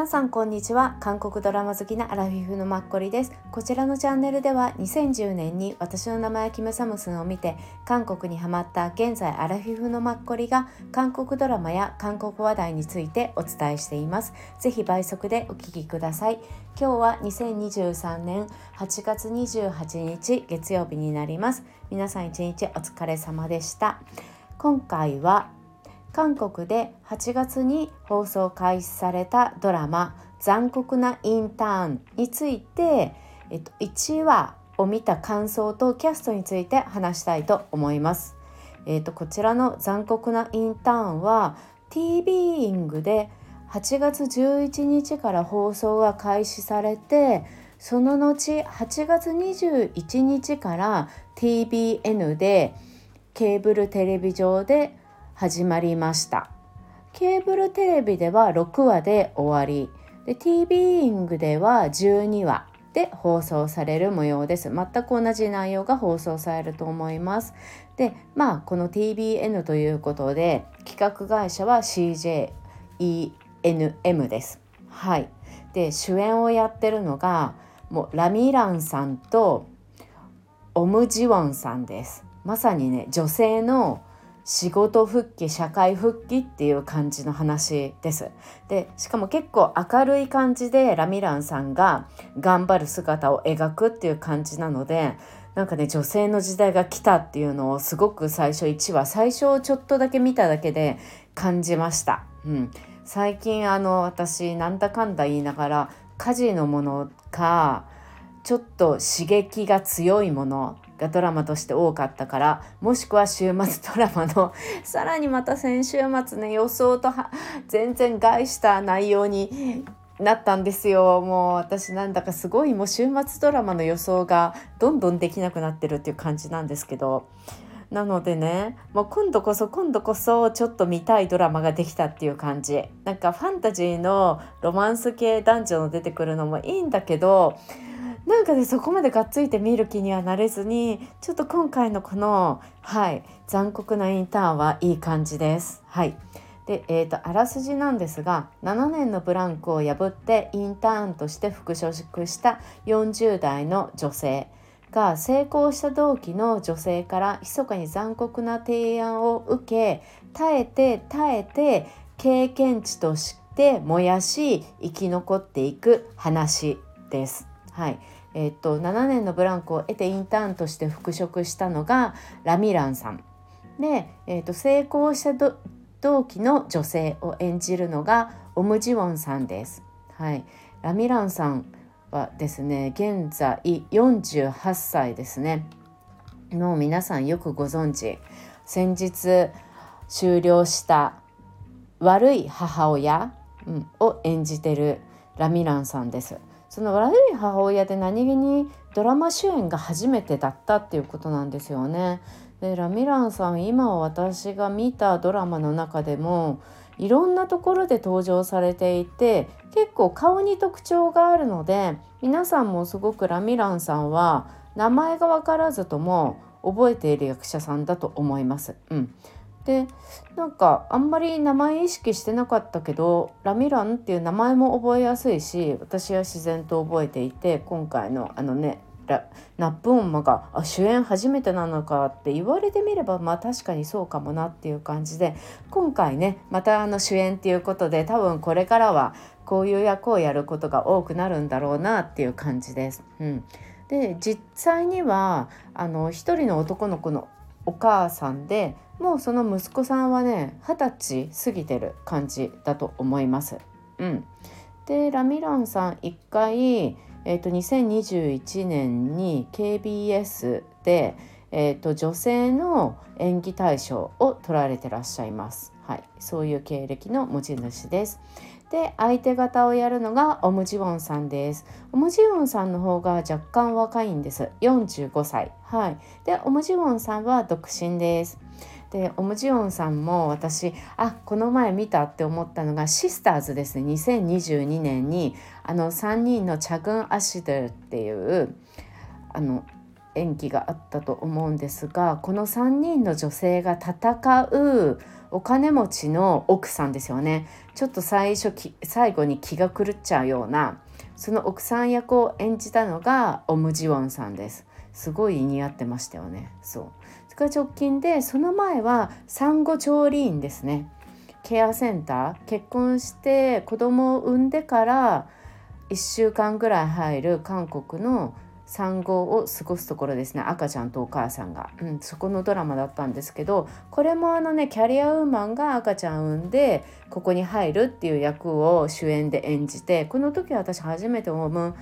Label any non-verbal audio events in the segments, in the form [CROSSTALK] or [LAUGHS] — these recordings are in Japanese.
皆さんこんにちは。韓国ドラマ好きなアラフィフのマッコリです。こちらのチャンネルでは2010年に私の名前はキムサムスンを見て韓国にハマった現在アラフィフのマッコリが韓国ドラマや韓国話題についてお伝えしています。ぜひ倍速でお聞きください。今日は2023年8月28日月曜日になります。皆さん一日お疲れ様でした。今回は韓国で8月に放送開始されたドラマ「残酷なインターン」について、えっと、1話を見た感想とキャストについて話したいと思います。えっと、こちらの「残酷なインターン」は TV イングで8月11日から放送が開始されてその後8月21日から TBN でケーブルテレビ上で始まりました。ケーブルテレビでは6話で終わり。で TV イングでは12話で放送される模様です。全く同じ内容が放送されると思います。でまあこの TBN ということで企画会社は CJENM です。はい。で主演をやってるのがもうラミランさんとオムジウォンさんです。まさにね女性の仕事復帰社会復帰っていう感じの話です。でしかも結構明るい感じでラミランさんが頑張る姿を描くっていう感じなのでなんかね女性の時代が来たっていうのをすごく最初1話最初ちょっとだけ見ただけで感じました。うん、最近あの私なんだかんだ言いながら家事のものかちょっと刺激が強いものがドラマとして多かったからもしくは週末ドラマの [LAUGHS] さらにまた先週末ね予想と全然害した内容になったんですよ。もう私なんだかすごいもう週末ドラマの予想がどんどんできなくなってるっていう感じなんですけど。なのでねもう今度こそ今度こそちょっと見たいドラマができたっていう感じ。なんかファンタジーのロマンス系男女の出てくるのもいいんだけどなんかねそこまでがっついて見る気にはなれずにちょっと今回のこのはい残酷なインターンはいい感じです。はいで、えーと、あらすじなんですが7年のブランクを破ってインターンとして復職した40代の女性が成功した同期の女性から密かに残酷な提案を受け耐えて耐えて経験値として燃やし生き残っていく話です。はいえ、っと7年のブランクを得てインターンとして復職したのがラミランさんで、え、っと成功した同期の女性を演じるのがオムジウォンさんです。はい、ラミランさんはですね現在48歳ですね。もう皆さんよくご存知先日終了した悪い母親、を演じてるラミランさんです。その悪い母親で何気にドラマ主演が初めてだったっていうことなんですよね。でラミランさん今私が見たドラマの中でもいろんなところで登場されていて結構顔に特徴があるので皆さんもすごくラミランさんは名前が分からずとも覚えている役者さんだと思います。うん、でなんかあんまり名前意識してなかったけどラミランっていう名前も覚えやすいし私は自然と覚えていて今回のあのねナップオンマがあ主演初めてなのかって言われてみればまあ確かにそうかもなっていう感じで今回ねまたあの主演っていうことで多分これからはこういう役をやることが多くなるんだろうなっていう感じです。うん、で実際にはあの一人の男の子のお母さんでもうその息子さんはね二十歳過ぎてる感じだと思います。うん、でラミランさん一回、えーと、2021年に KBS で、えーと、女性の演技大賞を取られてらっしゃいます。はい、そういう経歴の持ち主です。で相手方をやるのがオムジウォンさんです。オムジウォンさんの方が若干若いんです。45歳。はい。でオムジウォンさんは独身です。でオムジオンさんも私あこの前見たって思ったのがシスターズですね。2022年にあの3人のチャグン・アシドルっていうあの演技があったと思うんですがこの3人の女性が戦うお金持ちの奥さんですよね。ちょっと最初最後に気が狂っちゃうようなその奥さん役を演じたのがオムジウォンさんです。すごい似合ってましたよね。そう。それから直近でその前は産後調理員ですね。ケアセンター。結婚して子供を産んでから1週間ぐらい入る韓国の産後を過ごすところですね。赤ちゃんとお母さんが、うん、そこのドラマだったんですけどこれもあのねキャリアウーマンが赤ちゃん産んでここに入るっていう役を主演で演じてこの時私初めてオム・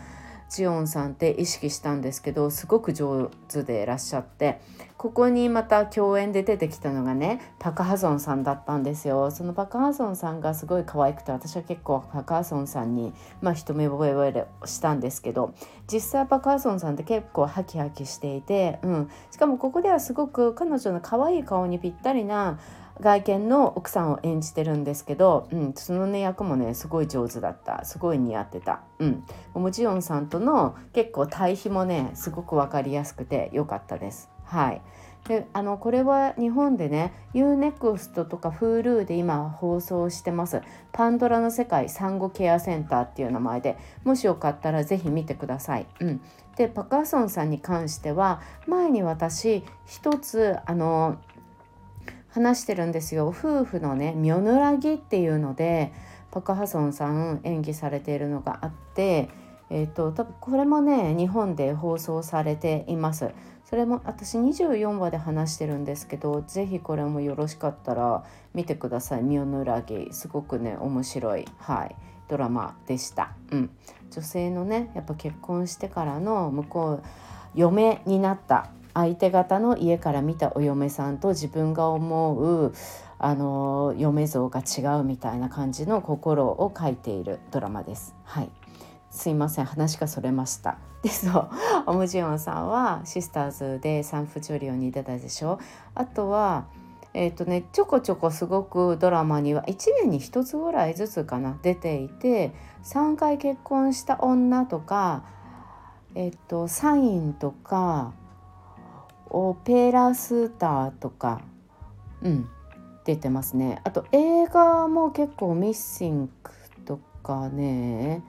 ジオンさんって意識したんですけどすごく上手でいらっしゃってここにまた共演で出てきたのがねパク・ハソンさんだったんですよ。そのパク・ハソンさんがすごい可愛くて私は結構パク・ハソンさんにまあ一目惚れしたんですけど実際パク・ハソンさんって結構ハキハキしていて、うん、しかもここではすごく彼女の可愛い顔にぴったりな外見の奥さんを演じてるんですけど、うん、そのね役もねすごい上手だった。すごい似合ってた、うん、オムジヨンさんとの結構対比もねすごく分かりやすくて良かったです。はい、であのこれは日本でね UNEXT とか Hulu で今放送してます「パンドラの世界産後ケアセンター」っていう名前でもしよかったら是非見てください。うん、でパカーソンさんに関しては前に私一つあの話してるんですよ。夫婦のね「ミョヌラギ」っていうのでパク・ハソンさん演技されているのがあってえーと、多分これもね日本で放送されています。それも私24話で話してるんですけど是非これもよろしかったら見てください「ミョヌラギ」すごくね面白い、はい、ドラマでした、うん、女性のねやっぱ結婚してからの向こう嫁になった相手方の家から見たお嫁さんと自分が思うあの嫁像が違うみたいな感じの心を書いているドラマです。はい。すいません話がそれました。[LAUGHS] でそう。オムジヨンさんはシスターズでサンフジョリオに出たでしょ。あとはえっ、ー、とねちょこちょこすごくドラマには1年に1つぐらいずつかな出ていて3回結婚した女とかえっ、ー、とサインとかペラスターとかうん出てますね。あと映画も結構ミッシングとかね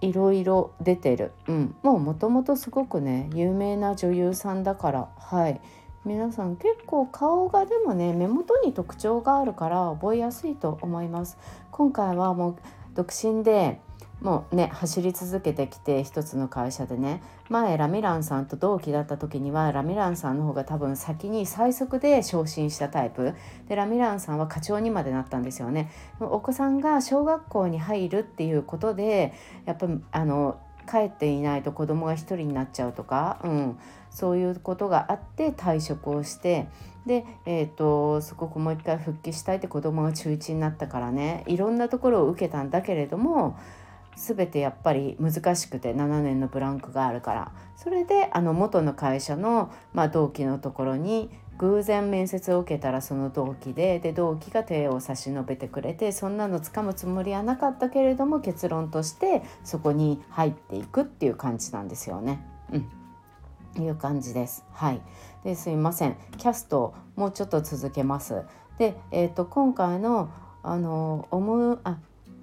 いろいろ出てる、うん、もうもともとすごくね有名な女優さんだからはい。皆さん結構顔がでもね目元に特徴があるから覚えやすいと思います。今回はもう独身でもうね走り続けてきて一つの会社でね。前ラミランさんと同期だった時にはラミランさんの方が多分先に最速で昇進したタイプ。でラミランさんは課長にまでなったんですよね。お子さんが小学校に入るっていうことでやっぱあの帰っていないと子供が一人になっちゃうとか、うん、そういうことがあって退職をして。で、えーと、すごくもう一回復帰したいって子供が中1になったからね。いろんなところを受けたんだけれども全てやっぱり難しくて7年のブランクがあるからそれであの元の会社の、まあ、同期のところに偶然面接を受けたらその同期でで同期が手を差し伸べてくれてそんなのつかむつもりはなかったけれども結論としてそこに入っていくっていう感じなんですよね。うんいう感じです。はい。ですいません。キャストもうちょっと続けます。で、えっ、ー、と今回のあのオムあ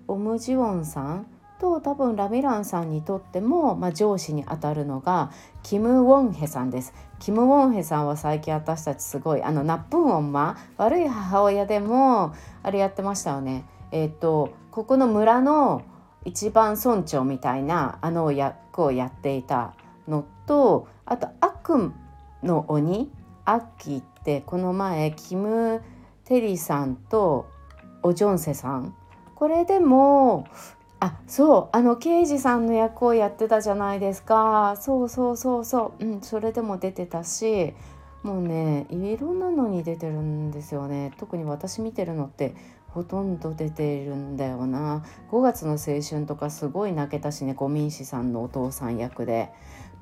オムジウォンさんと多分ラミランさんにとっても、まあ、上司にあたるのがキム・ウォンヘさんです。キム・ウォンヘさんは最近私たちすごいあのナップンオンマ悪い母親でもあれやってましたよね。えっ、ー、とここの村の一番村長みたいなあの役をやっていたのとあと悪の鬼アッキーってこの前キム・テリーさんとオジョンセさんこれでもあそう。あの刑事さんの役をやってたじゃないですか。そうそうそうそう。うんそれでも出てたしもうねいろんなのに出てるんですよね。特に私見てるのってほとんど出てるんだよな。5月の青春とかすごい泣けたしねゴミンシさんのお父さん役で。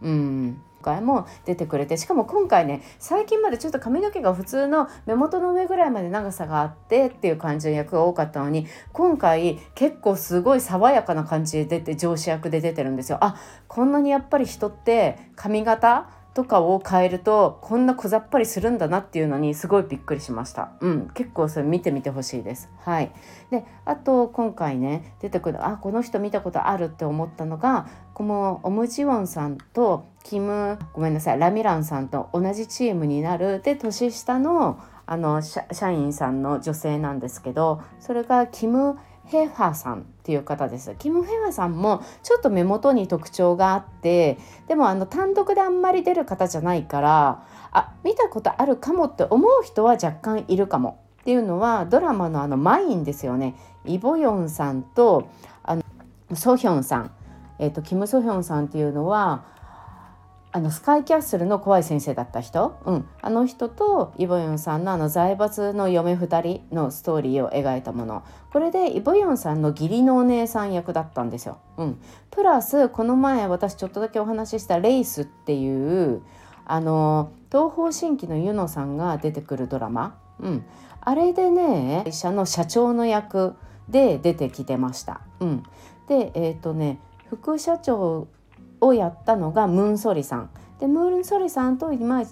うん。回も出てくれてしかも今回ね最近までちょっと髪の毛が普通の目元の上ぐらいまで長さがあってっていう感じの役が多かったのに今回結構すごい爽やかな感じで出て上司役で出てるんですよ。あこんなにやっぱり人って髪型とかを変えるとこんな小ざっぱりするんだなっていうのにすごいびっくりしました。うん、結構それ見てみてほしいです。はい。で、あと今回ね出てくるあこの人見たことあるって思ったのがこのオムジウォンさんとキムごめんなさいラミランさんと同じチームになるで年下のあの社員さんの女性なんですけどそれがキム・ヘファさんっていう方です。キム・ヘファさんもちょっと目元に特徴があってでもあの単独であんまり出る方じゃないからあ見たことあるかもって思う人は若干いるかもっていうのはドラマのあのマインですよねイ・ボヨンさんとあのソヒョンさん、えーとキム・ソヒョンさんっていうのはあのスカイキャッスルの怖い先生だった人、うん、あの人とイボヨンさんのあの財閥の嫁2人のストーリーを描いたもの。これでイボヨンさんの義理のお姉さん役だったんですよ。うん、プラスこの前私ちょっとだけお話しした「レイス」っていうあの東方神起のユノさんが出てくるドラマ、うん、あれでね会社の社長の役で出てきてました。うん、でえっ、ー、とね副社長をやったのがムーンソリさん。でムーンソリさんと今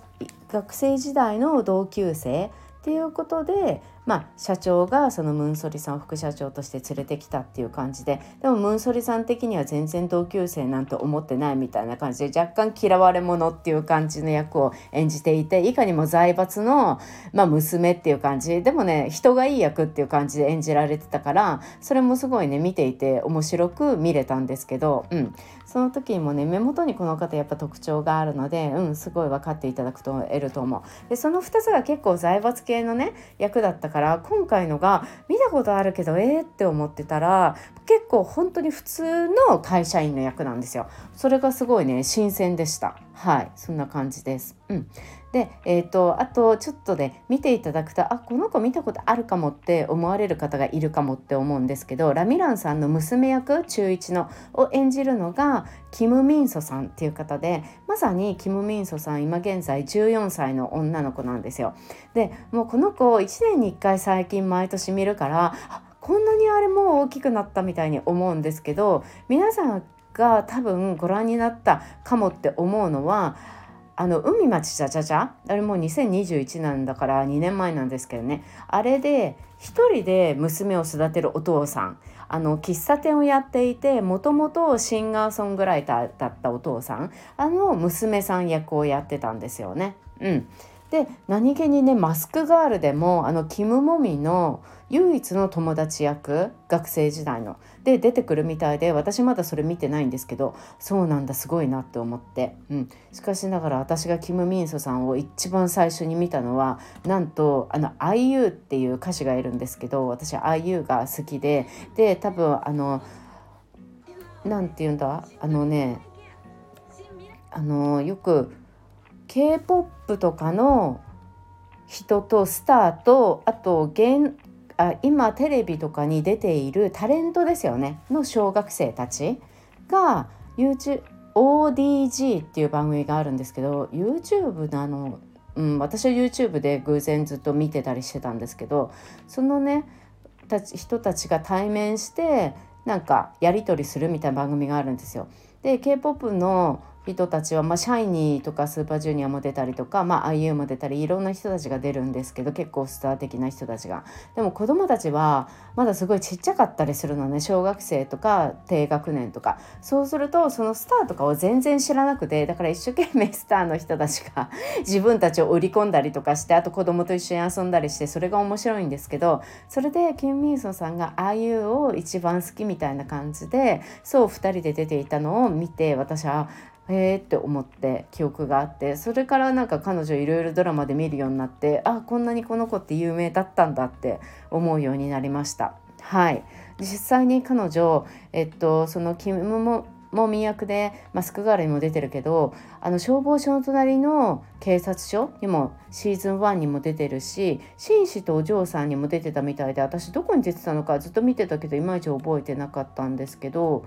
学生時代の同級生っていうことで、まあ、社長がそのムンソリさんを副社長として連れてきたっていう感じででもムンソリさん的には全然同級生なんて思ってないみたいな感じで若干嫌われ者っていう感じの役を演じていていかにも財閥の、まあ、娘っていう感じでもね人がいい役っていう感じで演じられてたからそれもすごいね見ていて面白く見れたんですけど、うん、その時にもね目元にこの方やっぱ特徴があるので、うん、すごい分かっていただくと得ると思う。でその2つが結構財閥系のね役だったから今回のが見たことあるけどえーって思ってたら結構本当に普通の会社員の役なんですよ。それがすごいね新鮮でした。はいそんな感じです。うん、で、えーと、あとちょっとね見ていただくとあこの子見たことあるかもって思われる方がいるかもって思うんですけどラミランさんの娘役中1のを演じるのがキム・ミンソさんっていう方でまさにキム・ミンソさん今現在14歳の女の子なんですよ。でもうこの子1年に1回最近毎年見るからこんなにあれもう大きくなったみたいに思うんですけど皆さんが多分ご覧になったかもって思うのはあの海町ちゃちゃちゃあれもう2021なんだから2年前なんですけどねあれで一人で娘を育てるお父さんあの喫茶店をやっていてもともとシンガーソングライターだったお父さんあの娘さん役をやってたんですよね。うん、で何気にねマスクガールでもあのキム・モミの唯一の友達役学生時代ので出てくるみたいで私まだそれ見てないんですけどそうなんだすごいなって思って、うん、しかしながら私がキム・ミンソさんを一番最初に見たのはなんとあの IU っていう歌手がいるんですけど私 IU が好きでで多分あの何て言うんだ？あのねあのよく K-POP とかの人とスターとあと現あ今テレビとかに出ているタレントですよねの小学生たちが YouTube ODG っていう番組があるんですけど YouTube のあの、うん、私は YouTube で偶然ずっと見てたりしてたんですけどそのねたち人たちが対面してなんかやり取りするみたいな番組があるんですよ。で K-POP の人たちは、まあ、シャイニーとかスーパージュニアも出たりとか、まあ、IU も出たりいろんな人たちが出るんですけど結構スター的な人たちが。でも子供たちはまだすごいちっちゃかったりするのね小学生とか低学年とか。そうするとそのスターとかを全然知らなくてだから一生懸命スターの人たちが自分たちを売り込んだりとかしてあと子供と一緒に遊んだりしてそれが面白いんですけどそれでキム・ミンソンさんが IU を一番好きみたいな感じでそう2人で出ていたのを見て私はへえって思って記憶があってそれからなんか彼女いろいろドラマで見るようになってあこんなにこの子って有名だったんだって思うようになりました。はい実際に彼女、えっと、そのキムももみ役でマスクガールにも出てるけどあの消防署の隣の警察署にもシーズン1にも出てるし紳士とお嬢さんにも出てたみたいで私どこに出てたのかずっと見てたけどいまいち覚えてなかったんですけど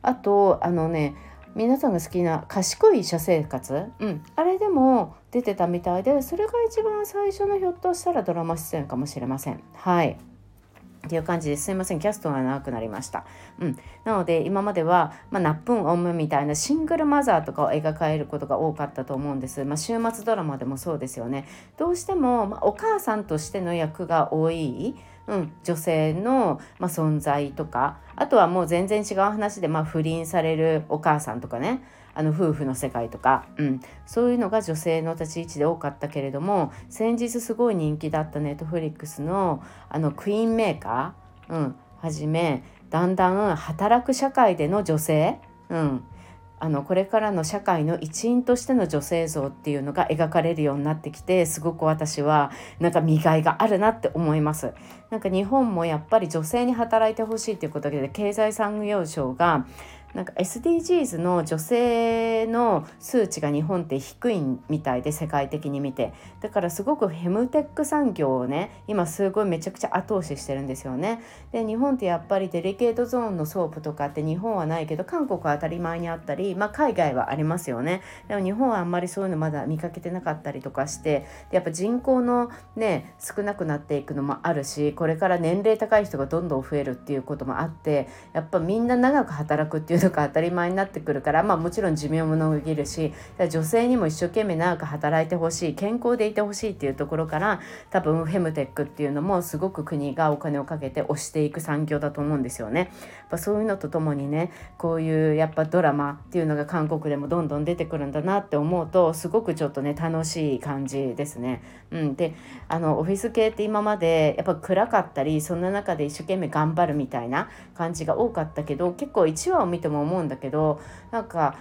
あとあのね皆さんが好きな賢い社生活、うん、あれでも出てたみたいでそれが一番最初のひょっとしたらドラマ出演かもしれません。はいっていう感じですいません。キャストが長くなりました、うん、なので今までは、まあ、ナップンオムみたいなシングルマザーとかを描かれることが多かったと思うんです、まあ、週末ドラマでもそうですよね。どうしても、まあ、お母さんとしての役が多いうん、女性の、ま、存在とかあとはもう全然違う話で、ま、不倫されるお母さんとかね。あの夫婦の世界とか、うん、そういうのが女性の立ち位置で多かったけれども先日すごい人気だったネットフリックスのあのクイーンメーカー、うん、はじめだんだん働く社会での女性、うん、あのこれからの社会の一員としての女性像っていうのが描かれるようになってきてすごく私はなんか見がいがあるなって思います。なんか日本もやっぱり女性に働いてほしいということで経済産業省がなんか SDGs の女性の数値が日本って低いみたいで世界的に見てだからすごくフェムテック産業をね今すごいめちゃくちゃ後押ししてるんですよね。で日本ってやっぱりデリケートゾーンのソープとかって日本はないけど韓国は当たり前にあったり、まあ、海外はありますよね。でも日本はあんまりそういうのまだ見かけてなかったりとかしてでやっぱ人口のね少なくなっていくのもあるしこれから年齢高い人がどんどん増えるっていうこともあってやっぱみんな長く働くっていうのとか当たり前になってくるからまあもちろん寿命も伸びるし女性にも一生懸命長く働いてほしい健康でいてほしいっていうところから多分フェムテックっていうのもすごく国がお金をかけて推していく産業だと思うんですよね。やっぱそういうのとともにねこういうやっぱドラマっていうのが韓国でもどんどん出てくるんだなって思うとすごくちょっとね楽しい感じですね。うん、であのオフィス系って今までやっぱ暗かったりそんな中で一生懸命頑張るみたいな感じが多かったけど結構1話を見ても思うんだけどなんか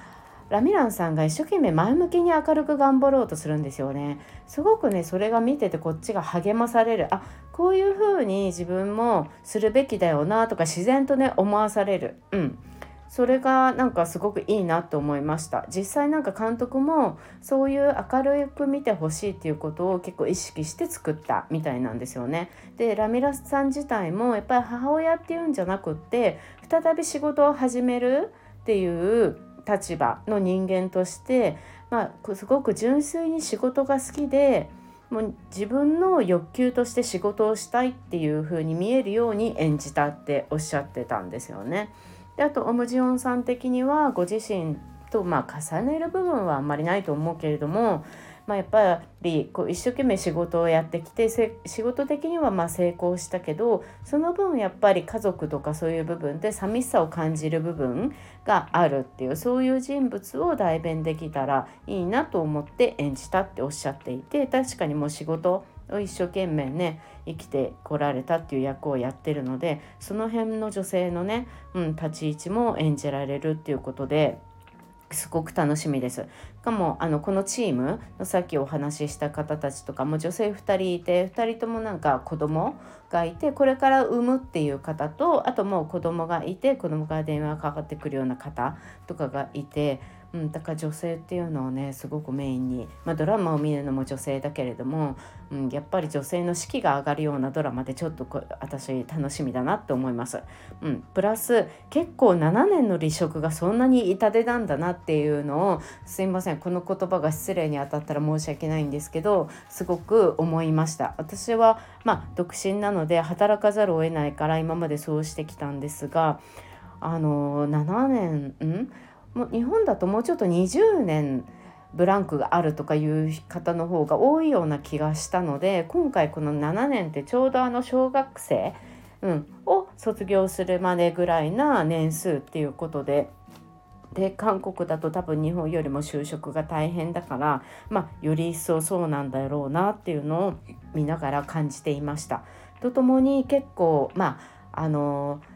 ラミランさんが一生懸命前向きに明るく頑張ろうとするんですよね。すごくねそれが見ててこっちが励まされる。あこういう風に自分もするべきだよなとか自然とね思わされる。うん。それがなんかすごくいいなと思いました。実際なんか監督もそういう明るく見てほしいっていうことを結構意識して作ったみたいなんですよね。でラミラスさん自体もやっぱり母親っていうんじゃなくって再び仕事を始めるっていう立場の人間として、まあ、すごく純粋に仕事が好きでもう自分の欲求として仕事をしたいっていう風に見えるように演じたっておっしゃってたんですよね。であとオムジオンさん的にはご自身とまあ重ねる部分はあんまりないと思うけれどもまあ、やっぱりこう一生懸命仕事をやってきて仕事的にはま成功したけどその分やっぱり家族とかそういう部分で寂しさを感じる部分があるっていうそういう人物を代弁できたらいいなと思って演じたっておっしゃっていて確かにもう仕事を一生懸命ね生きてこられたっていう役をやってるのでその辺の女性のね、うん、立ち位置も演じられるっていうことですごく楽しみです。かもあのこのチームのさっきお話しした方たちとかも女性2人いて2人ともなんか子供がいてこれから産むっていう方とあともう子供がいて子供から電話かかってくるような方とかがいてうん、だから女性っていうのをねすごくメインに、まあ、ドラマを見るのも女性だけれども、うん、やっぱり女性の士気が上がるようなドラマでちょっと私楽しみだなって思います。うん、プラス結構7年の離職がそんなに痛手なんだなっていうのをすいませんこの言葉が失礼にあたったら申し訳ないんですけどすごく思いました。私はまあ独身なので働かざるを得ないから今までそうしてきたんですがあの7年ん？もう日本だともうちょっと20年ブランクがあるとかいう方の方が多いような気がしたので今回この7年ってちょうどあの小学生、うん、を卒業するまでぐらいな年数っていうことで。で韓国だと多分日本よりも就職が大変だから、まあ、より一層そうなんだろうなっていうのを見ながら感じていました。とともに結構まああのー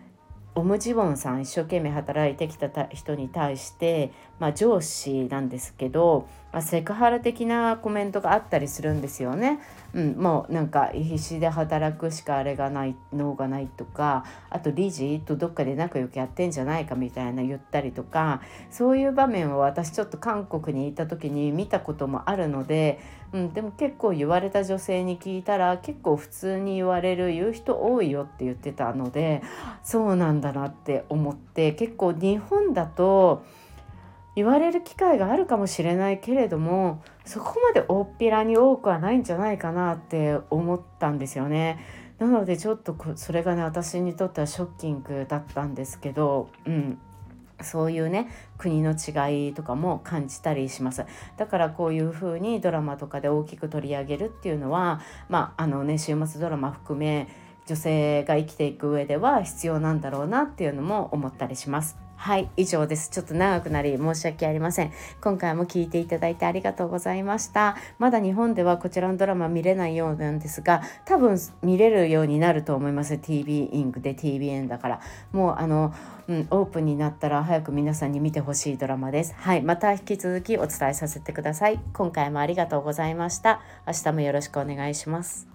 オムジウォンさん一生懸命働いてきた人に対して、まあ、上司なんですけど、まあ、セクハラ的なコメントがあったりするんですよね。うん、もうなんか必死で働くしかあれがない脳がないとかあと理事とどっかで仲良くやってんじゃないかみたいな言ったりとかそういう場面を私ちょっと韓国にいた時に見たこともあるので、うん、でも結構言われた女性に聞いたら結構普通に言われる言う人多いよって言ってたのでそうなんだなって思って結構日本だと。言われる機会があるかもしれないけれどもそこまで大っぴらに多くはないんじゃないかなって思ったんですよね。なのでちょっとそれがね私にとってはショッキングだったんですけど、うん、そういうね国の違いとかも感じたりしますだからこういう風にドラマとかで大きく取り上げるっていうのはまああのね週末ドラマ含め女性が生きていく上では必要なんだろうなっていうのも思ったりします。はい以上ですちょっと長くなり申し訳ありません今回も聞いていただいてありがとうございましたまだ日本ではこちらのドラマ見れないようなんですが多分見れるようになると思います TV インクで TBN だからもうあのうん、オープンになったら早く皆さんに見てほしいドラマです。はい、また引き続きお伝えさせてください。今回もありがとうございました。明日もよろしくお願いします。